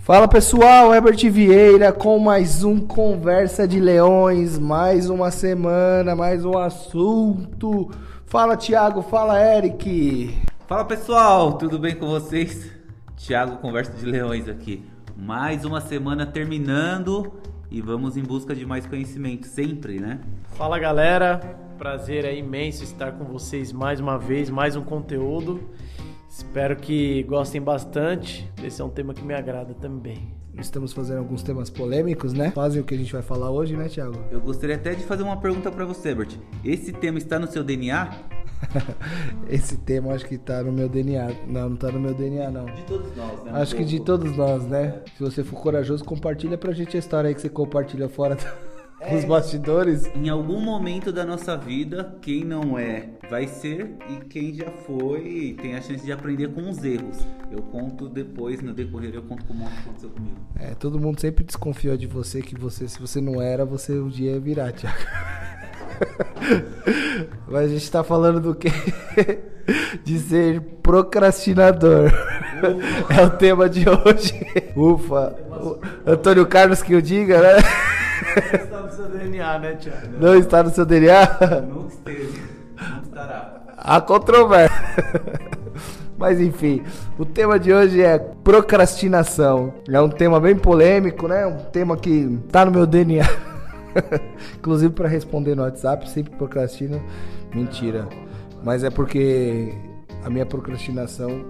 Fala pessoal, Herbert Vieira com mais um Conversa de Leões, mais uma semana, mais um assunto. Fala Thiago, fala Eric. Fala pessoal, tudo bem com vocês? Thiago Conversa de Leões aqui. Mais uma semana terminando e vamos em busca de mais conhecimento, sempre, né? Fala galera, prazer é imenso estar com vocês mais uma vez, mais um conteúdo. Espero que gostem bastante. Esse é um tema que me agrada também. Estamos fazendo alguns temas polêmicos, né? Fazem o que a gente vai falar hoje, né, Thiago? Eu gostaria até de fazer uma pergunta para você, Bert. Esse tema está no seu DNA? Esse tema acho que tá no meu DNA. Não, não tá no meu DNA, não. De todos nós, né? Acho que de todos nós, né? Se você for corajoso, compartilha pra gente a história aí que você compartilha fora dos bastidores. Em algum momento da nossa vida, quem não é vai ser e quem já foi tem a chance de aprender com os erros. Eu conto depois, no decorrer, eu conto como aconteceu comigo. É, todo mundo sempre desconfiou de você que você, se você não era, você um dia ia virar, Thiago. Mas a gente tá falando do que? De ser procrastinador. Ufa. É o tema de hoje. Ufa. O Antônio Carlos que eu diga, né? Não está no seu DNA, né, Thiago? Não está no seu DNA? Não esteve. Não estará. Há controvérsia. Mas enfim, o tema de hoje é procrastinação. É um tema bem polêmico, né? Um tema que tá no meu DNA. Inclusive para responder no WhatsApp, sempre procrastino. Mentira. Mas é porque a minha procrastinação,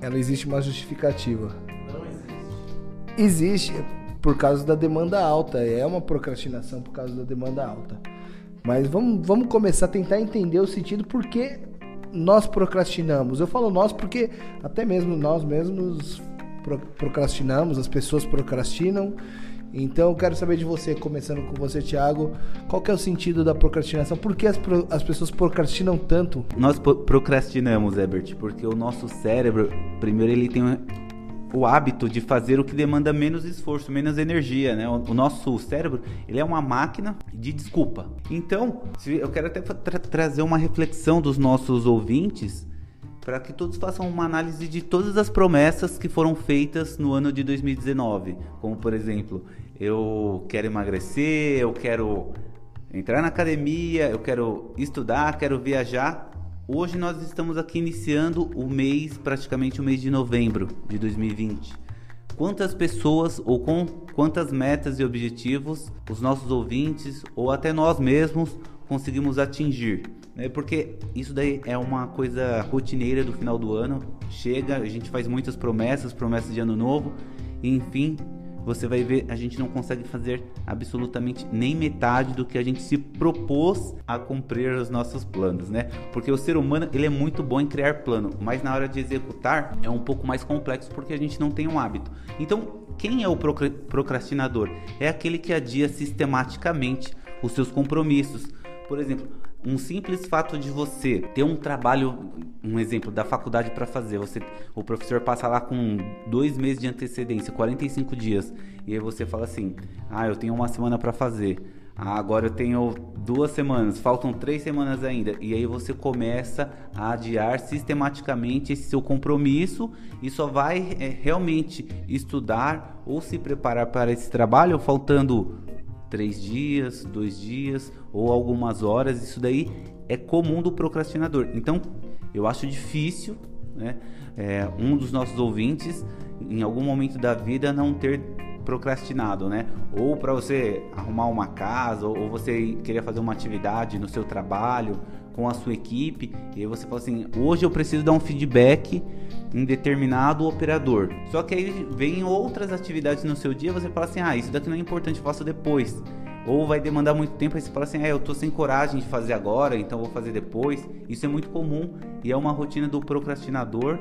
ela existe uma justificativa. Não existe. Existe por causa da demanda alta. É uma procrastinação por causa da demanda alta. Mas vamos, vamos começar a tentar entender o sentido por que nós procrastinamos. Eu falo nós porque até mesmo nós mesmos procrastinamos, as pessoas procrastinam. Então eu quero saber de você, começando com você, Thiago, qual que é o sentido da procrastinação? Por que as, pro, as pessoas procrastinam tanto? Nós procrastinamos, Ebert, porque o nosso cérebro, primeiro, ele tem o hábito de fazer o que demanda menos esforço, menos energia, né? O, nosso cérebro, ele é uma máquina de desculpa. Então, eu quero até tra trazer uma reflexão dos nossos ouvintes para que todos façam uma análise de todas as promessas que foram feitas no ano de 2019, como por exemplo, eu quero emagrecer, eu quero entrar na academia, eu quero estudar, quero viajar. Hoje nós estamos aqui iniciando o mês, praticamente o mês de novembro de 2020. Quantas pessoas ou com quantas metas e objetivos os nossos ouvintes ou até nós mesmos conseguimos atingir? Né? Porque isso daí é uma coisa rotineira do final do ano. Chega, a gente faz muitas promessas, promessas de ano novo, e enfim, você vai ver, a gente não consegue fazer absolutamente nem metade do que a gente se propôs a cumprir os nossos planos, né? Porque o ser humano, ele é muito bom em criar plano, mas na hora de executar é um pouco mais complexo porque a gente não tem um hábito. Então, quem é o procrastinador? É aquele que adia sistematicamente os seus compromissos. Por exemplo, um simples fato de você ter um trabalho, um exemplo da faculdade para fazer, você, o professor passa lá com dois meses de antecedência, 45 dias, e aí você fala assim: ah, eu tenho uma semana para fazer. Ah, agora eu tenho duas semanas, faltam três semanas ainda. E aí você começa a adiar sistematicamente esse seu compromisso e só vai é, realmente estudar ou se preparar para esse trabalho faltando três dias, dois dias ou algumas horas. Isso daí é comum do procrastinador. Então, eu acho difícil, né, é, um dos nossos ouvintes em algum momento da vida não ter procrastinado, né? Ou para você arrumar uma casa, ou você querer fazer uma atividade no seu trabalho com a sua equipe, e aí você fala assim: hoje eu preciso dar um feedback em determinado operador. Só que aí vem outras atividades no seu dia, você fala assim: ah, isso daqui não é importante, eu faço depois. Ou vai demandar muito tempo, aí você fala assim: ah, eu tô sem coragem de fazer agora, então vou fazer depois. Isso é muito comum e é uma rotina do procrastinador,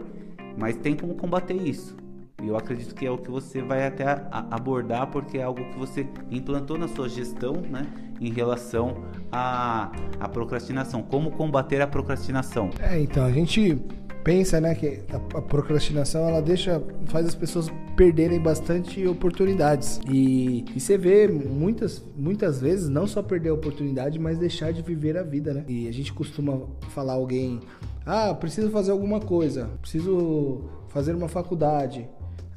mas tem como combater isso. E eu acredito que é o que você vai até abordar, porque é algo que você implantou na sua gestão, né? Em relação à, à procrastinação. Como combater a procrastinação? É, então, a gente pensa, né, que a, procrastinação ela deixa, faz as pessoas perderem bastante oportunidades. E, e você vê muitas, muitas vezes não só perder a oportunidade, mas deixar de viver a vida, né? E a gente costuma falar alguém, ah, preciso fazer alguma coisa, preciso fazer uma faculdade.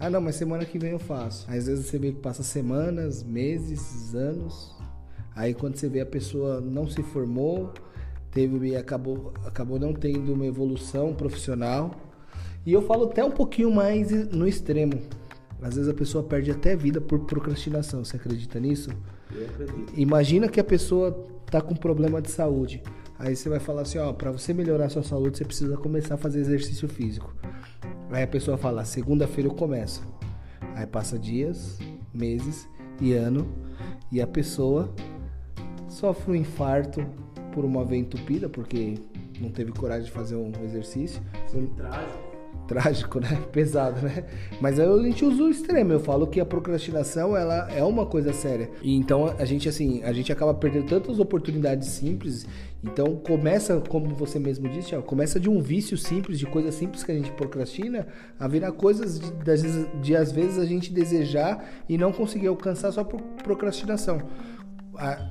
Ah, não, mas semana que vem eu faço. Às vezes você vê que passa semanas, meses, anos. Aí quando você vê a pessoa não se formou, teve acabou acabou não tendo uma evolução profissional. E eu falo até um pouquinho mais no extremo. Às vezes a pessoa perde até vida por procrastinação. Você acredita nisso? Eu acredito. Imagina que a pessoa tá com problema de saúde. Aí você vai falar assim, ó, para você melhorar a sua saúde, você precisa começar a fazer exercício físico. Aí a pessoa fala, segunda-feira eu começo. Aí passa dias, meses e ano e a pessoa sofre um infarto por uma veia entupida, porque não teve coragem de fazer um exercício. Trágico trágico, né? Pesado, né? Mas a gente usa o extremo. Eu falo que a procrastinação ela é uma coisa séria. E então a gente assim, a gente acaba perdendo tantas oportunidades simples. Então começa, como você mesmo disse, começa de um vício simples, de coisas simples que a gente procrastina, a virar coisas de, de, de às vezes a gente desejar e não conseguir alcançar só por procrastinação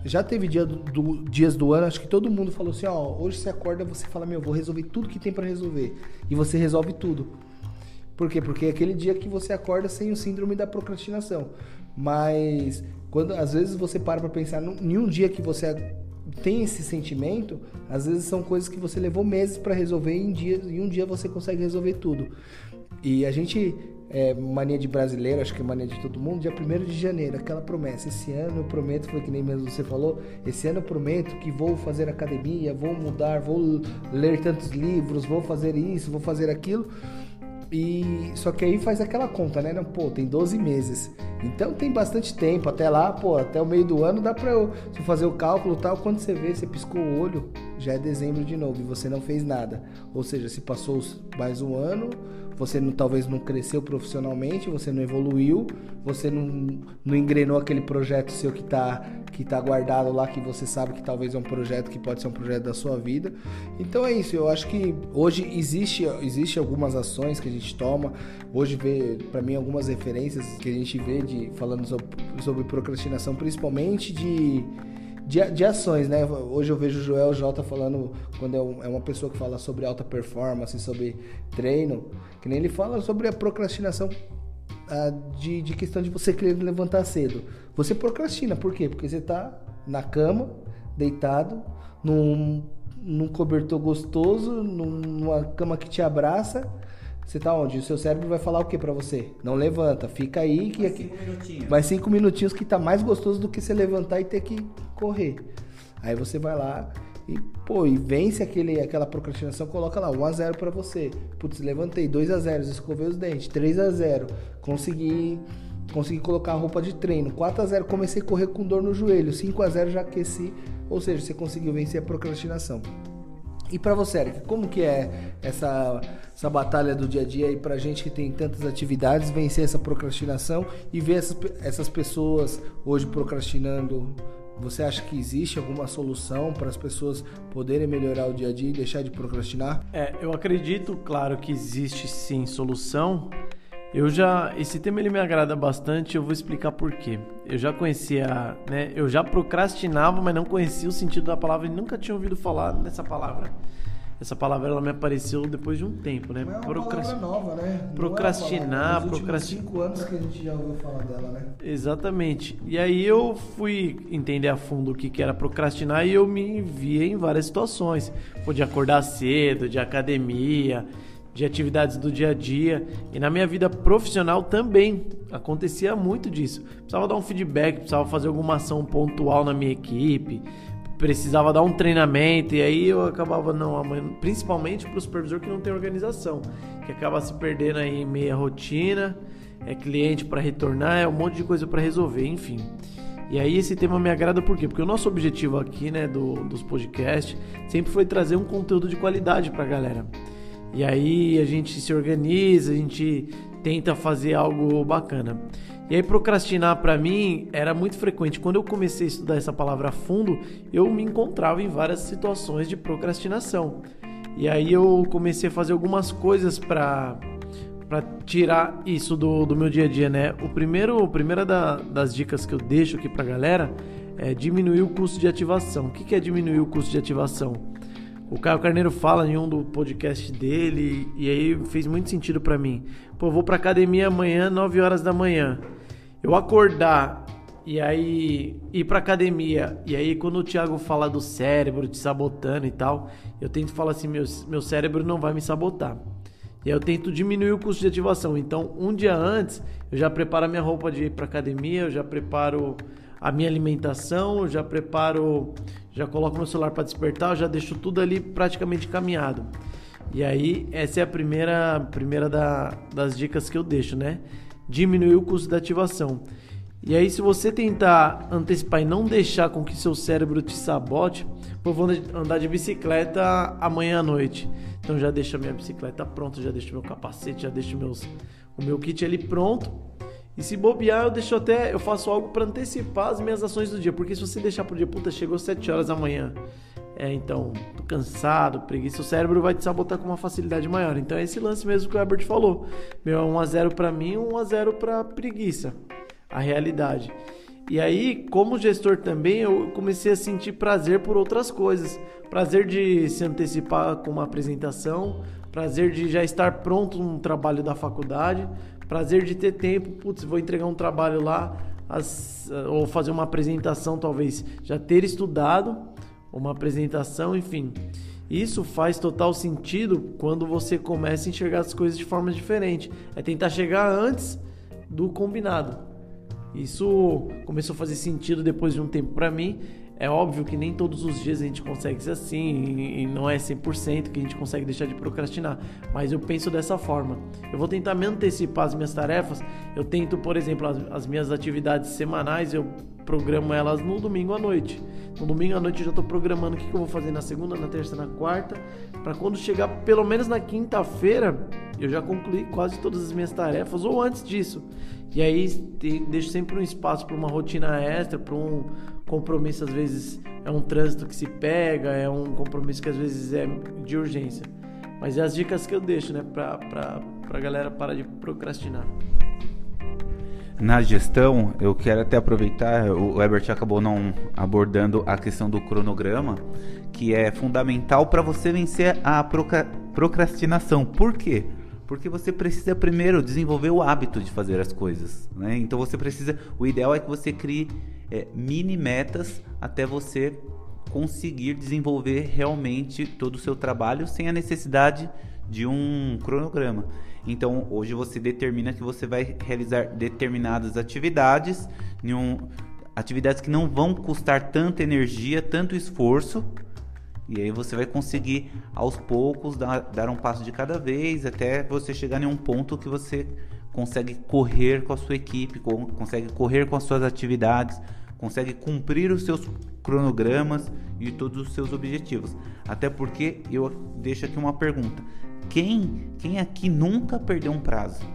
já teve dia do, do, dias do ano, acho que todo mundo falou assim, ó, hoje você acorda, você fala, meu, vou resolver tudo que tem para resolver. E você resolve tudo. Por quê? Porque é aquele dia que você acorda sem o síndrome da procrastinação. Mas quando às vezes você para para pensar em um dia que você tem esse sentimento, às vezes são coisas que você levou meses para resolver e em, dia, em um dia você consegue resolver tudo. E a gente é, mania de brasileiro, acho que é mania de todo mundo, dia 1 de janeiro, aquela promessa. Esse ano eu prometo, foi que nem mesmo você falou, esse ano eu prometo que vou fazer academia, vou mudar, vou ler tantos livros, vou fazer isso, vou fazer aquilo. E só que aí faz aquela conta, né? Pô, tem 12 meses. Então tem bastante tempo até lá, pô, até o meio do ano dá para eu se fazer o cálculo tal, quando você vê, você piscou o olho, já é dezembro de novo e você não fez nada. Ou seja, se passou mais um ano, você não, talvez não cresceu profissionalmente, você não evoluiu, você não, não engrenou aquele projeto seu que está que tá guardado lá, que você sabe que talvez é um projeto que pode ser um projeto da sua vida. Então é isso, eu acho que hoje existe, existe algumas ações que a gente toma, hoje vê, para mim, algumas referências que a gente vê de, falando sobre, sobre procrastinação, principalmente de de, de ações, né? Hoje eu vejo o Joel J falando, quando é, é, uma pessoa que fala sobre alta performance, sobre treino, que nem ele fala sobre a procrastinação ah, de, de questão de você querer levantar cedo. Você procrastina, por quê? Porque você tá na cama, deitado, num, num cobertor gostoso, numa cama que te abraça, você tá onde? O seu cérebro vai falar o que para você? Não levanta, fica aí que mais aqui. Cinco minutinhos. Mais cinco minutinhos que tá mais gostoso do que você levantar e ter que correr. Aí você vai lá e, pô, e vence aquele, aquela procrastinação, coloca lá 1 a 0 para você. Putz, levantei 2 a 0, escovei os dentes, 3 a 0, consegui consegui colocar a roupa de treino. 4 a 0 comecei a correr com dor no joelho, 5 a 0 já aqueci, ou seja, você conseguiu vencer a procrastinação. E para você, Eric, como que é essa, essa batalha do dia a dia aí pra gente que tem tantas atividades, vencer essa procrastinação e ver essas, essas pessoas hoje procrastinando? Você acha que existe alguma solução para as pessoas poderem melhorar o dia a dia e deixar de procrastinar? É, eu acredito, claro, que existe sim solução. Eu já esse tema ele me agrada bastante, eu vou explicar por quê. Eu já conhecia, né? Eu já procrastinava, mas não conhecia o sentido da palavra e nunca tinha ouvido falar nessa palavra. Essa palavra ela me apareceu depois de um tempo, né? Não é uma Procrast... nova, né? Não procrastinar, é procrastinar. cinco anos que a gente já ouviu falar dela, né? Exatamente. E aí eu fui entender a fundo o que, que era procrastinar e eu me via em várias situações. Podia acordar cedo, de academia, de atividades do dia a dia e na minha vida profissional também acontecia muito disso. Precisava dar um feedback, precisava fazer alguma ação pontual na minha equipe, precisava dar um treinamento e aí eu acabava não, principalmente para o supervisor que não tem organização, que acaba se perdendo aí em meia rotina, é cliente para retornar, é um monte de coisa para resolver, enfim. E aí esse tema me agrada por quê? Porque o nosso objetivo aqui, né, do, dos podcasts, sempre foi trazer um conteúdo de qualidade para a galera. E aí a gente se organiza, a gente tenta fazer algo bacana. E aí procrastinar para mim era muito frequente. Quando eu comecei a estudar essa palavra a fundo, eu me encontrava em várias situações de procrastinação. E aí eu comecei a fazer algumas coisas para para tirar isso do, do meu dia a dia, né? O primeiro, a primeira da, das dicas que eu deixo aqui pra galera é diminuir o custo de ativação. O que, que é diminuir o custo de ativação? O Caio Carneiro fala em um do podcast dele e aí fez muito sentido para mim. Pô, eu vou pra academia amanhã, 9 horas da manhã. Eu acordar e aí ir pra academia e aí quando o Thiago fala do cérebro te sabotando e tal, eu tento falar assim, meu, meu cérebro não vai me sabotar. E aí eu tento diminuir o custo de ativação. Então, um dia antes, eu já preparo a minha roupa de ir para academia, eu já preparo a minha alimentação, já preparo, já coloco meu celular para despertar, já deixo tudo ali praticamente caminhado. E aí, essa é a primeira, primeira da, das dicas que eu deixo, né? Diminuir o custo da ativação. E aí, se você tentar antecipar e não deixar com que seu cérebro te sabote, eu vou andar de bicicleta amanhã à noite. Então já deixo a minha bicicleta pronta, já deixo meu capacete, já deixo meus, o meu kit ali pronto. E se bobear, eu deixo até, eu faço algo para antecipar as minhas ações do dia, porque se você deixar pro dia, puta, chegou 7 horas da manhã. É, então, tô cansado, preguiça, o cérebro vai te sabotar com uma facilidade maior. Então é esse lance mesmo que o Herbert falou. Meu, é 1 a 0 para mim, 1 a 0 para preguiça. A realidade. E aí, como gestor também, eu comecei a sentir prazer por outras coisas. Prazer de se antecipar com uma apresentação, prazer de já estar pronto no trabalho da faculdade, prazer de ter tempo, putz, vou entregar um trabalho lá, as, ou fazer uma apresentação, talvez já ter estudado uma apresentação, enfim. Isso faz total sentido quando você começa a enxergar as coisas de forma diferente. É tentar chegar antes do combinado. Isso começou a fazer sentido depois de um tempo para mim. É óbvio que nem todos os dias a gente consegue ser assim e não é 100% que a gente consegue deixar de procrastinar, mas eu penso dessa forma. Eu vou tentar me antecipar as minhas tarefas. Eu tento, por exemplo, as, as minhas atividades semanais, eu programo elas no domingo à noite. No domingo à noite eu já estou programando o que, que eu vou fazer na segunda, na terça, na quarta, para quando chegar pelo menos na quinta-feira eu já concluí quase todas as minhas tarefas ou antes disso. E aí deixo sempre um espaço para uma rotina extra, para um compromisso, às vezes é um trânsito que se pega, é um compromisso que às vezes é de urgência. Mas é as dicas que eu deixo, né, para a galera parar de procrastinar. Na gestão, eu quero até aproveitar, o Herbert acabou não abordando a questão do cronograma, que é fundamental para você vencer a procrastinação. Por quê? Porque você precisa primeiro desenvolver o hábito de fazer as coisas. Né? Então você precisa. O ideal é que você crie é, mini metas até você conseguir desenvolver realmente todo o seu trabalho sem a necessidade de um cronograma. Então hoje você determina que você vai realizar determinadas atividades, um, atividades que não vão custar tanta energia, tanto esforço e aí você vai conseguir aos poucos dar, dar um passo de cada vez até você chegar em um ponto que você consegue correr com a sua equipe, consegue correr com as suas atividades, consegue cumprir os seus cronogramas e todos os seus objetivos. Até porque eu deixo aqui uma pergunta: quem, quem aqui nunca perdeu um prazo?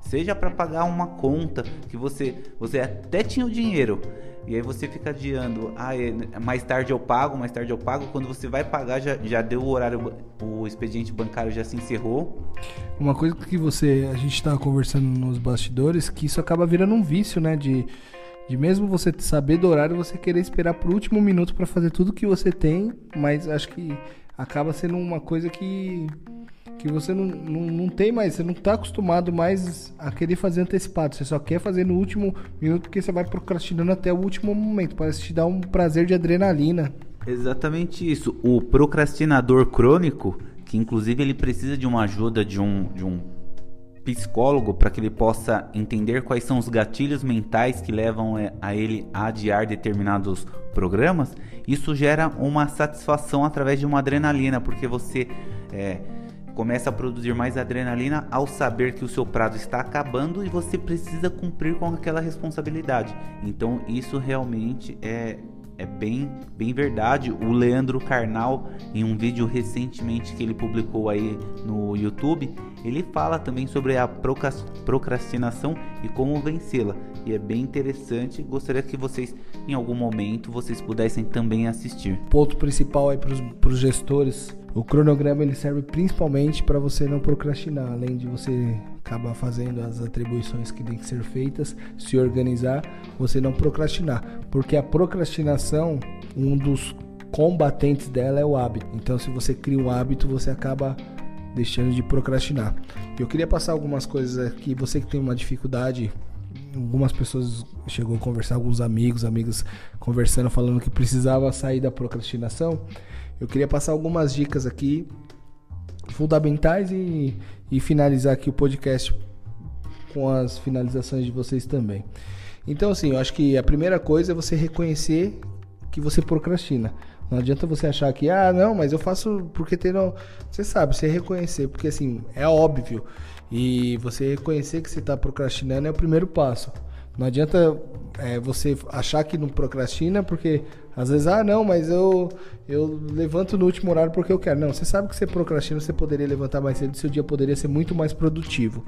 Seja para pagar uma conta que você você até tinha o dinheiro, e aí você fica adiando, ah, é, mais tarde eu pago, mais tarde eu pago. Quando você vai pagar, já, já deu o horário, o expediente bancário já se encerrou. Uma coisa que você, a gente estava conversando nos bastidores, que isso acaba virando um vício, né? De, de mesmo você saber do horário, você querer esperar pro último minuto para fazer tudo que você tem, mas acho que acaba sendo uma coisa que que você não, não, não tem mais, você não está acostumado mais a querer fazer antecipado, você só quer fazer no último minuto porque você vai procrastinando até o último momento, parece te dar um prazer de adrenalina. Exatamente isso. O procrastinador crônico, que inclusive ele precisa de uma ajuda de um, de um psicólogo para que ele possa entender quais são os gatilhos mentais que levam é, a ele a adiar determinados programas, isso gera uma satisfação através de uma adrenalina, porque você é, começa a produzir mais adrenalina ao saber que o seu prazo está acabando e você precisa cumprir com aquela responsabilidade. Então isso realmente é é bem, bem verdade. O Leandro Carnal, em um vídeo recentemente que ele publicou aí no YouTube, ele fala também sobre a procrastinação e como vencê-la. E é bem interessante. Gostaria que vocês, em algum momento, vocês pudessem também assistir. Ponto principal aí para os gestores O cronograma ele serve principalmente para você não procrastinar, além de você acabar fazendo as atribuições que têm que ser feitas, se organizar, você não procrastinar, porque a procrastinação, um dos combatentes dela é o hábito. Então, se você cria um hábito, você acaba deixando de procrastinar. Eu queria passar algumas coisas aqui, você que tem uma dificuldade algumas pessoas chegou a conversar, alguns amigos, amigas conversando, falando que precisava sair da procrastinação. Eu queria passar algumas dicas aqui fundamentais e, e finalizar aqui o podcast com as finalizações de vocês também. Então, assim, eu acho que a primeira coisa é você reconhecer que você procrastina. Não adianta você achar que, ah, não, mas eu faço porque tem. Não... Você sabe, você reconhecer, porque assim, é óbvio. E você reconhecer que você está procrastinando é o primeiro passo. Não adianta é, você achar que não procrastina, porque às vezes, ah, não, mas eu, eu levanto no último horário porque eu quero. Não, você sabe que você procrastina, você poderia levantar mais cedo, seu dia poderia ser muito mais produtivo.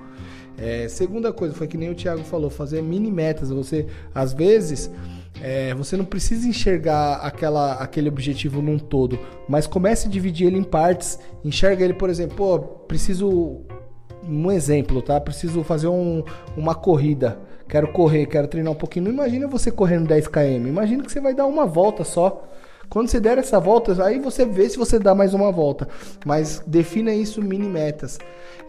É, segunda coisa, foi que nem o Thiago falou, fazer mini metas. Você, às vezes, é, você não precisa enxergar aquela, aquele objetivo num todo, mas comece a dividir ele em partes. Enxerga ele, por exemplo, pô, preciso um exemplo, tá? Preciso fazer um, uma corrida. Quero correr, quero treinar um pouquinho. Não imagina você correndo 10 km. Imagina que você vai dar uma volta só. Quando você der essa volta, aí você vê se você dá mais uma volta. Mas defina isso mini metas.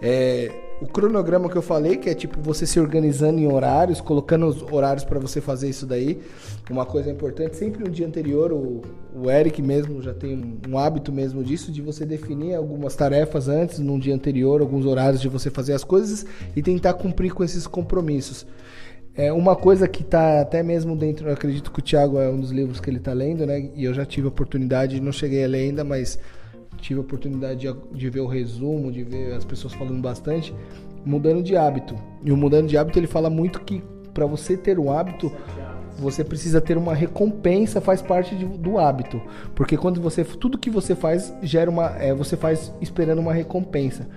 É, o cronograma que eu falei, que é tipo você se organizando em horários, colocando os horários para você fazer isso daí. Uma coisa importante, sempre no dia anterior, o, o Eric mesmo já tem um, um hábito mesmo disso, de você definir algumas tarefas antes, num dia anterior, alguns horários de você fazer as coisas e tentar cumprir com esses compromissos. É uma coisa que está até mesmo dentro, eu acredito que o Thiago é um dos livros que ele está lendo, né? E eu já tive a oportunidade, não cheguei a ler ainda, mas tive a oportunidade de, de ver o resumo, de ver as pessoas falando bastante, mudando de hábito. E o mudando de hábito ele fala muito que para você ter um hábito, você precisa ter uma recompensa, faz parte de, do hábito. Porque quando você tudo que você faz gera uma, é, você faz esperando uma recompensa.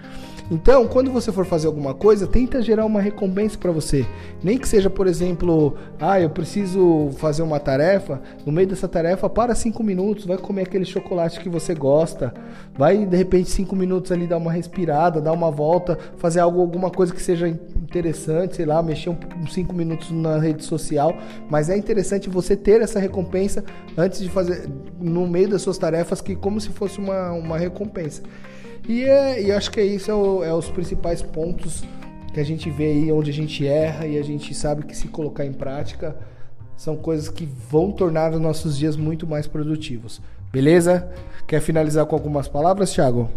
Então, quando você for fazer alguma coisa, tenta gerar uma recompensa para você. Nem que seja, por exemplo, ah, eu preciso fazer uma tarefa. No meio dessa tarefa, para cinco minutos, vai comer aquele chocolate que você gosta. Vai, de repente, cinco minutos ali dar uma respirada, dar uma volta, fazer algo, alguma coisa que seja interessante, sei lá, mexer uns cinco minutos na rede social. Mas é interessante você ter essa recompensa antes de fazer, no meio das suas tarefas, que como se fosse uma, uma recompensa. E, é, e acho que é isso, é, o, é os principais pontos que a gente vê aí onde a gente erra e a gente sabe que se colocar em prática são coisas que vão tornar os nossos dias muito mais produtivos. Beleza? Quer finalizar com algumas palavras, Thiago?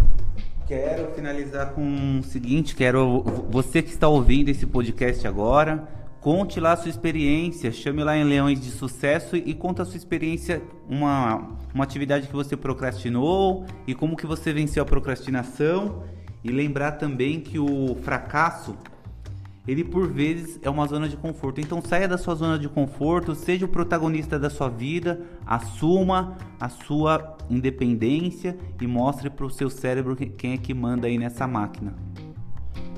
Quero finalizar com o seguinte, quero você que está ouvindo esse podcast agora, Conte lá a sua experiência, chame lá em Leões de Sucesso e conta a sua experiência, uma, uma atividade que você procrastinou e como que você venceu a procrastinação. E lembrar também que o fracasso, ele por vezes é uma zona de conforto. Então saia da sua zona de conforto, seja o protagonista da sua vida, assuma a sua independência e mostre para o seu cérebro quem é que manda aí nessa máquina.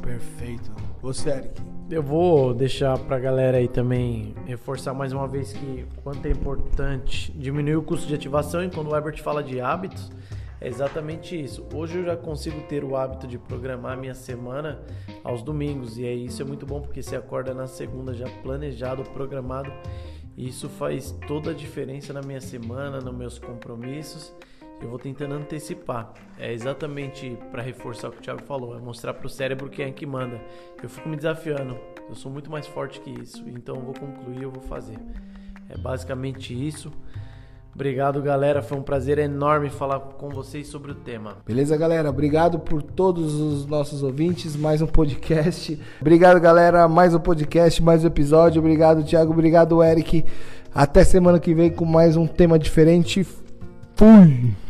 Perfeito. Você, Eric. Eu vou deixar pra galera aí também reforçar mais uma vez que quanto é importante diminuir o custo de ativação e quando o Herbert fala de hábitos, é exatamente isso. Hoje eu já consigo ter o hábito de programar minha semana aos domingos e aí isso é muito bom porque você acorda na segunda já planejado, programado e isso faz toda a diferença na minha semana, nos meus compromissos eu vou tentando antecipar. É exatamente para reforçar o que o Thiago falou, é mostrar para o cérebro quem é que manda. Eu fico me desafiando, eu sou muito mais forte que isso, então eu vou concluir, eu vou fazer. É basicamente isso. Obrigado, galera. Foi um prazer enorme falar com vocês sobre o tema. Beleza, galera? Obrigado por todos os nossos ouvintes. Mais um podcast. Obrigado, galera. Mais um podcast, mais um episódio. Obrigado, Thiago. Obrigado, Eric. Até semana que vem com mais um tema diferente. Fui!